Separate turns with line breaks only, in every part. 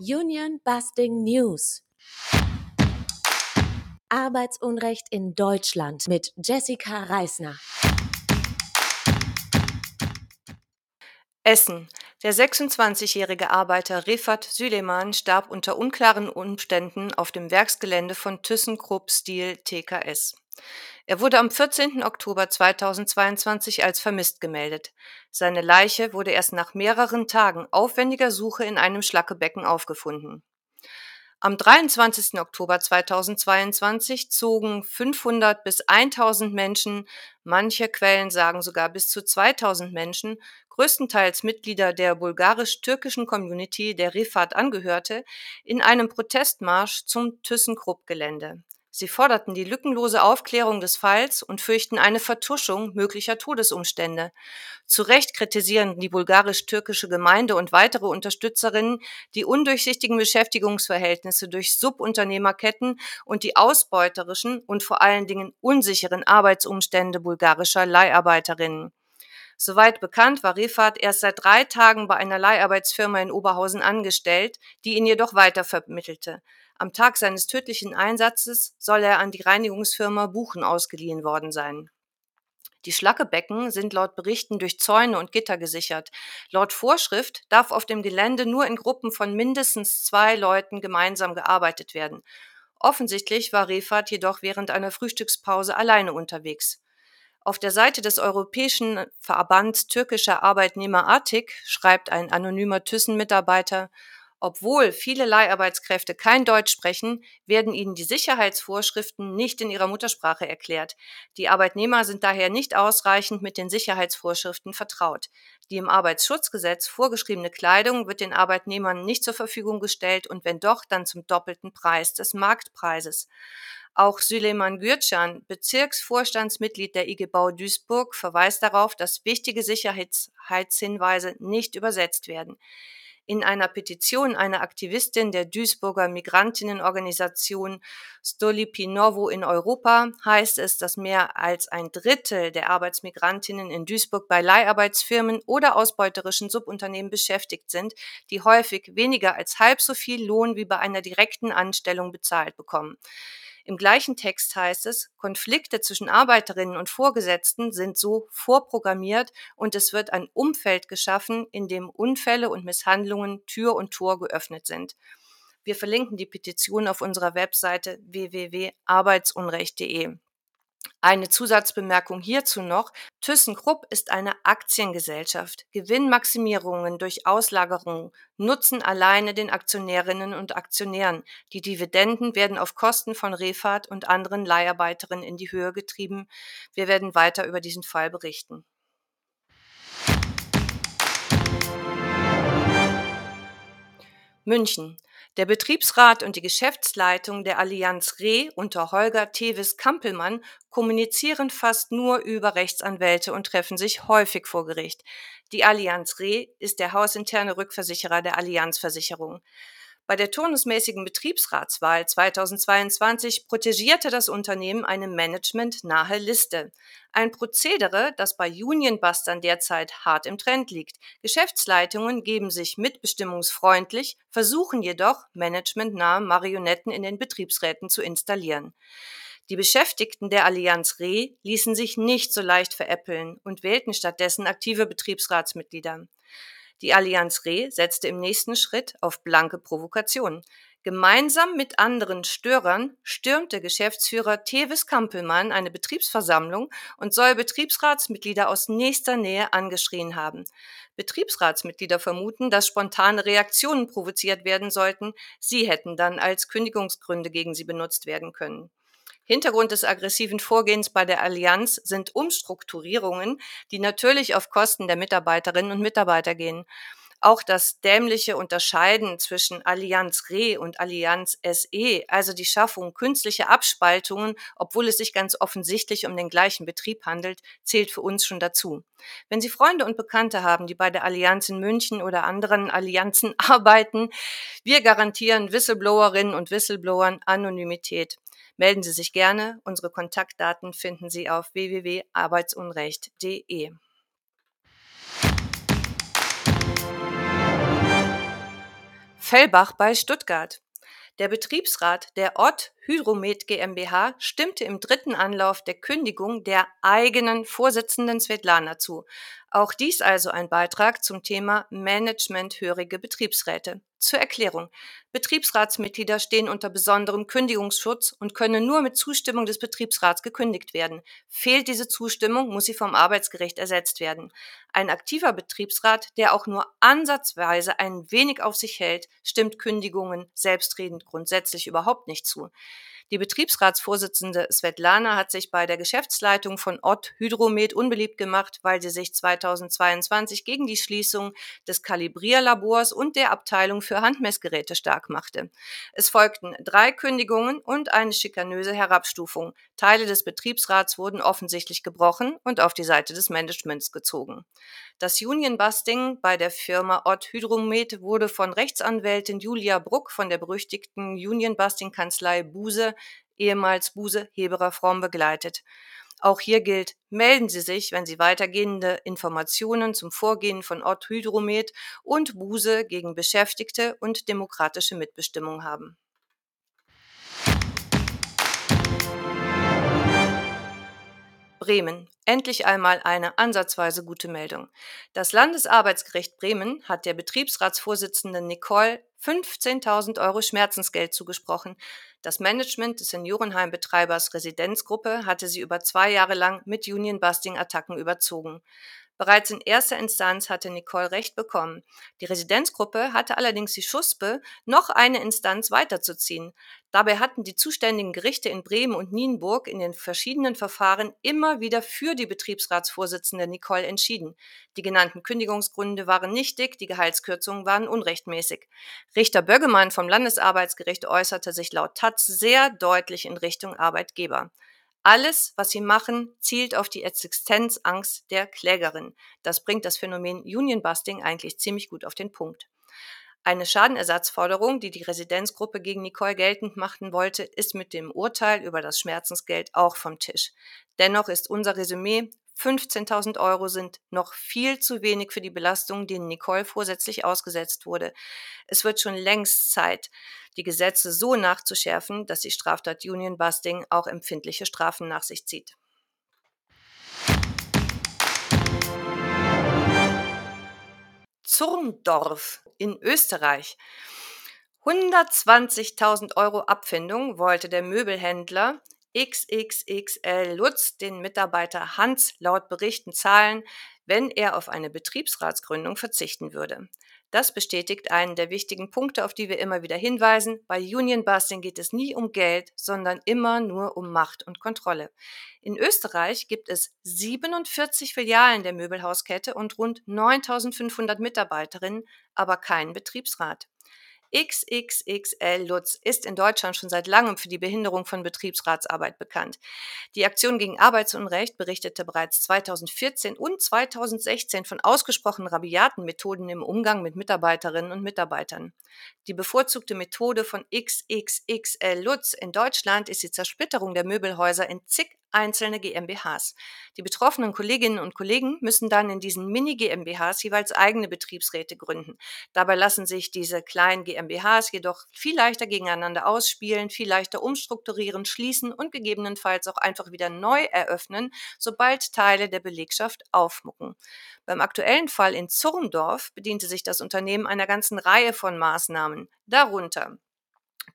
Union Busting News. Arbeitsunrecht in Deutschland mit Jessica Reisner.
Essen. Der 26-jährige Arbeiter Rifat Süleyman starb unter unklaren Umständen auf dem Werksgelände von ThyssenKrupp Steel TKS. Er wurde am 14. Oktober 2022 als vermisst gemeldet. Seine Leiche wurde erst nach mehreren Tagen aufwendiger Suche in einem Schlackebecken aufgefunden. Am 23. Oktober 2022 zogen 500 bis 1000 Menschen, manche Quellen sagen sogar bis zu 2000 Menschen, größtenteils Mitglieder der bulgarisch-türkischen Community, der Rifat angehörte, in einem Protestmarsch zum ThyssenKrupp-Gelände. Sie forderten die lückenlose Aufklärung des Falls und fürchten eine Vertuschung möglicher Todesumstände. Zu Recht kritisieren die bulgarisch-türkische Gemeinde und weitere Unterstützerinnen die undurchsichtigen Beschäftigungsverhältnisse durch Subunternehmerketten und die ausbeuterischen und vor allen Dingen unsicheren Arbeitsumstände bulgarischer Leiharbeiterinnen. Soweit bekannt war Refat erst seit drei Tagen bei einer Leiharbeitsfirma in Oberhausen angestellt, die ihn jedoch weitervermittelte. Am Tag seines tödlichen Einsatzes soll er an die Reinigungsfirma Buchen ausgeliehen worden sein. Die Schlackebecken sind laut Berichten durch Zäune und Gitter gesichert. Laut Vorschrift darf auf dem Gelände nur in Gruppen von mindestens zwei Leuten gemeinsam gearbeitet werden. Offensichtlich war Refat jedoch während einer Frühstückspause alleine unterwegs. Auf der Seite des Europäischen Verbands türkischer Arbeitnehmer Artik schreibt ein anonymer Thyssen-Mitarbeiter, obwohl viele Leiharbeitskräfte kein Deutsch sprechen, werden ihnen die Sicherheitsvorschriften nicht in ihrer Muttersprache erklärt. Die Arbeitnehmer sind daher nicht ausreichend mit den Sicherheitsvorschriften vertraut. Die im Arbeitsschutzgesetz vorgeschriebene Kleidung wird den Arbeitnehmern nicht zur Verfügung gestellt und wenn doch, dann zum doppelten Preis des Marktpreises. Auch Süleyman Gürcan, Bezirksvorstandsmitglied der IG Bau Duisburg, verweist darauf, dass wichtige Sicherheitshinweise nicht übersetzt werden. In einer Petition einer Aktivistin der Duisburger Migrantinnenorganisation Stolipinovo in Europa heißt es, dass mehr als ein Drittel der Arbeitsmigrantinnen in Duisburg bei Leiharbeitsfirmen oder ausbeuterischen Subunternehmen beschäftigt sind, die häufig weniger als halb so viel Lohn wie bei einer direkten Anstellung bezahlt bekommen. Im gleichen Text heißt es, Konflikte zwischen Arbeiterinnen und Vorgesetzten sind so vorprogrammiert und es wird ein Umfeld geschaffen, in dem Unfälle und Misshandlungen Tür und Tor geöffnet sind. Wir verlinken die Petition auf unserer Webseite www.arbeitsunrecht.de. Eine Zusatzbemerkung hierzu noch. ThyssenKrupp ist eine Aktiengesellschaft. Gewinnmaximierungen durch Auslagerung nutzen alleine den Aktionärinnen und Aktionären. Die Dividenden werden auf Kosten von Refat und anderen Leiharbeiterinnen in die Höhe getrieben. Wir werden weiter über diesen Fall berichten. München. Der Betriebsrat und die Geschäftsleitung der Allianz Re unter Holger Tevis Kampelmann kommunizieren fast nur über Rechtsanwälte und treffen sich häufig vor Gericht. Die Allianz Re ist der hausinterne Rückversicherer der Allianz Versicherung. Bei der turnusmäßigen Betriebsratswahl 2022 protegierte das Unternehmen eine managementnahe Liste. Ein Prozedere, das bei Unionbustern derzeit hart im Trend liegt. Geschäftsleitungen geben sich mitbestimmungsfreundlich, versuchen jedoch, managementnahe Marionetten in den Betriebsräten zu installieren. Die Beschäftigten der Allianz Re ließen sich nicht so leicht veräppeln und wählten stattdessen aktive Betriebsratsmitglieder. Die Allianz Re setzte im nächsten Schritt auf blanke Provokation. Gemeinsam mit anderen Störern stürmte Geschäftsführer Tevis Kampelmann eine Betriebsversammlung und soll Betriebsratsmitglieder aus nächster Nähe angeschrien haben. Betriebsratsmitglieder vermuten, dass spontane Reaktionen provoziert werden sollten. Sie hätten dann als Kündigungsgründe gegen sie benutzt werden können. Hintergrund des aggressiven Vorgehens bei der Allianz sind Umstrukturierungen, die natürlich auf Kosten der Mitarbeiterinnen und Mitarbeiter gehen. Auch das dämliche Unterscheiden zwischen Allianz Re und Allianz SE, also die Schaffung künstlicher Abspaltungen, obwohl es sich ganz offensichtlich um den gleichen Betrieb handelt, zählt für uns schon dazu. Wenn Sie Freunde und Bekannte haben, die bei der Allianz in München oder anderen Allianzen arbeiten, wir garantieren Whistleblowerinnen und Whistleblowern Anonymität. Melden Sie sich gerne. Unsere Kontaktdaten finden Sie auf www.arbeitsunrecht.de. Fellbach bei Stuttgart. Der Betriebsrat der Ott Hydromet GmbH stimmte im dritten Anlauf der Kündigung der eigenen Vorsitzenden Svetlana zu. Auch dies also ein Beitrag zum Thema managementhörige Betriebsräte. Zur Erklärung. Betriebsratsmitglieder stehen unter besonderem Kündigungsschutz und können nur mit Zustimmung des Betriebsrats gekündigt werden. Fehlt diese Zustimmung, muss sie vom Arbeitsgericht ersetzt werden. Ein aktiver Betriebsrat, der auch nur ansatzweise ein wenig auf sich hält, stimmt Kündigungen selbstredend grundsätzlich überhaupt nicht zu. Die Betriebsratsvorsitzende Svetlana hat sich bei der Geschäftsleitung von Ott Hydromet unbeliebt gemacht, weil sie sich 2022 gegen die Schließung des Kalibrierlabors und der Abteilung für Handmessgeräte stark machte. Es folgten drei Kündigungen und eine schikanöse Herabstufung. Teile des Betriebsrats wurden offensichtlich gebrochen und auf die Seite des Managements gezogen. Das Union-Busting bei der Firma Ott Hydromet wurde von Rechtsanwältin Julia Bruck von der berüchtigten Union-Busting-Kanzlei Buse, ehemals Buse Heberer Fromm, begleitet. Auch hier gilt, melden Sie sich, wenn Sie weitergehende Informationen zum Vorgehen von Ott Hydromet und Buse gegen Beschäftigte und demokratische Mitbestimmung haben. Bremen. Endlich einmal eine ansatzweise gute Meldung. Das Landesarbeitsgericht Bremen hat der Betriebsratsvorsitzenden Nicole 15.000 Euro Schmerzensgeld zugesprochen. Das Management des Seniorenheimbetreibers Residenzgruppe hatte sie über zwei Jahre lang mit Union-Busting-Attacken überzogen. Bereits in erster Instanz hatte Nicole Recht bekommen. Die Residenzgruppe hatte allerdings die Schuspe, noch eine Instanz weiterzuziehen. Dabei hatten die zuständigen Gerichte in Bremen und Nienburg in den verschiedenen Verfahren immer wieder für die Betriebsratsvorsitzende Nicole entschieden. Die genannten Kündigungsgründe waren nichtig, die Gehaltskürzungen waren unrechtmäßig. Richter Böggemann vom Landesarbeitsgericht äußerte sich laut Taz sehr deutlich in Richtung Arbeitgeber. Alles, was sie machen, zielt auf die Existenzangst der Klägerin. Das bringt das Phänomen Union Busting eigentlich ziemlich gut auf den Punkt. Eine Schadenersatzforderung, die die Residenzgruppe gegen Nicole geltend machen wollte, ist mit dem Urteil über das Schmerzensgeld auch vom Tisch. Dennoch ist unser Resümee, 15.000 Euro sind noch viel zu wenig für die Belastung, denen Nicole vorsätzlich ausgesetzt wurde. Es wird schon längst Zeit, die Gesetze so nachzuschärfen, dass die Straftat Union Busting auch empfindliche Strafen nach sich zieht. Zurndorf in Österreich. 120.000 Euro Abfindung wollte der Möbelhändler XXXL Lutz den Mitarbeiter Hans laut Berichten zahlen, wenn er auf eine Betriebsratsgründung verzichten würde. Das bestätigt einen der wichtigen Punkte, auf die wir immer wieder hinweisen. Bei Union Busting geht es nie um Geld, sondern immer nur um Macht und Kontrolle. In Österreich gibt es 47 Filialen der Möbelhauskette und rund 9500 Mitarbeiterinnen, aber keinen Betriebsrat. XXXL Lutz ist in Deutschland schon seit langem für die Behinderung von Betriebsratsarbeit bekannt. Die Aktion gegen Arbeitsunrecht berichtete bereits 2014 und 2016 von ausgesprochen rabiaten Methoden im Umgang mit Mitarbeiterinnen und Mitarbeitern. Die bevorzugte Methode von XXXL Lutz in Deutschland ist die Zersplitterung der Möbelhäuser in zig einzelne GmbHs. Die betroffenen Kolleginnen und Kollegen müssen dann in diesen Mini-GmbHs jeweils eigene Betriebsräte gründen. Dabei lassen sich diese kleinen GmbHs jedoch viel leichter gegeneinander ausspielen, viel leichter umstrukturieren, schließen und gegebenenfalls auch einfach wieder neu eröffnen, sobald Teile der Belegschaft aufmucken. Beim aktuellen Fall in Zurndorf bediente sich das Unternehmen einer ganzen Reihe von Maßnahmen, darunter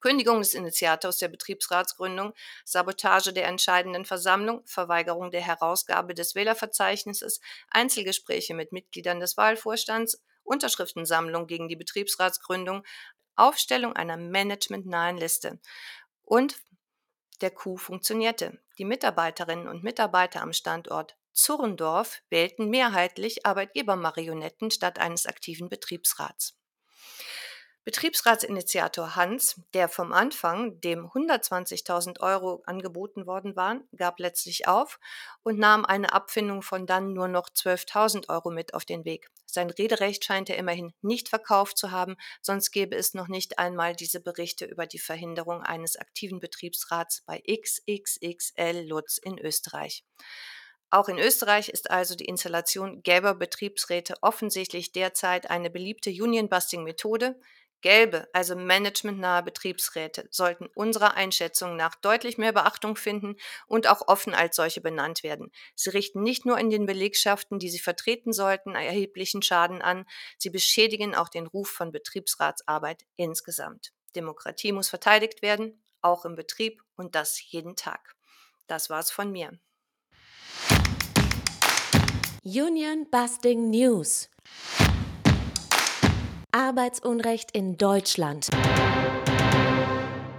Kündigung des Initiators der Betriebsratsgründung, Sabotage der entscheidenden Versammlung, Verweigerung der Herausgabe des Wählerverzeichnisses, Einzelgespräche mit Mitgliedern des Wahlvorstands, Unterschriftensammlung gegen die Betriebsratsgründung, Aufstellung einer managementnahen Liste. Und der Coup funktionierte. Die Mitarbeiterinnen und Mitarbeiter am Standort Zurndorf wählten mehrheitlich Arbeitgebermarionetten statt eines aktiven Betriebsrats. Betriebsratsinitiator Hans, der vom Anfang dem 120.000 Euro angeboten worden waren, gab letztlich auf und nahm eine Abfindung von dann nur noch 12.000 Euro mit auf den Weg. Sein Rederecht scheint er immerhin nicht verkauft zu haben, sonst gäbe es noch nicht einmal diese Berichte über die Verhinderung eines aktiven Betriebsrats bei XXXL Lutz in Österreich. Auch in Österreich ist also die Installation gelber Betriebsräte offensichtlich derzeit eine beliebte Union-Busting-Methode, Gelbe, also managementnahe Betriebsräte, sollten unserer Einschätzung nach deutlich mehr Beachtung finden und auch offen als solche benannt werden. Sie richten nicht nur in den Belegschaften, die sie vertreten sollten, erheblichen Schaden an, sie beschädigen auch den Ruf von Betriebsratsarbeit insgesamt. Demokratie muss verteidigt werden, auch im Betrieb und das jeden Tag. Das war's von mir.
Union Busting News Arbeitsunrecht in Deutschland.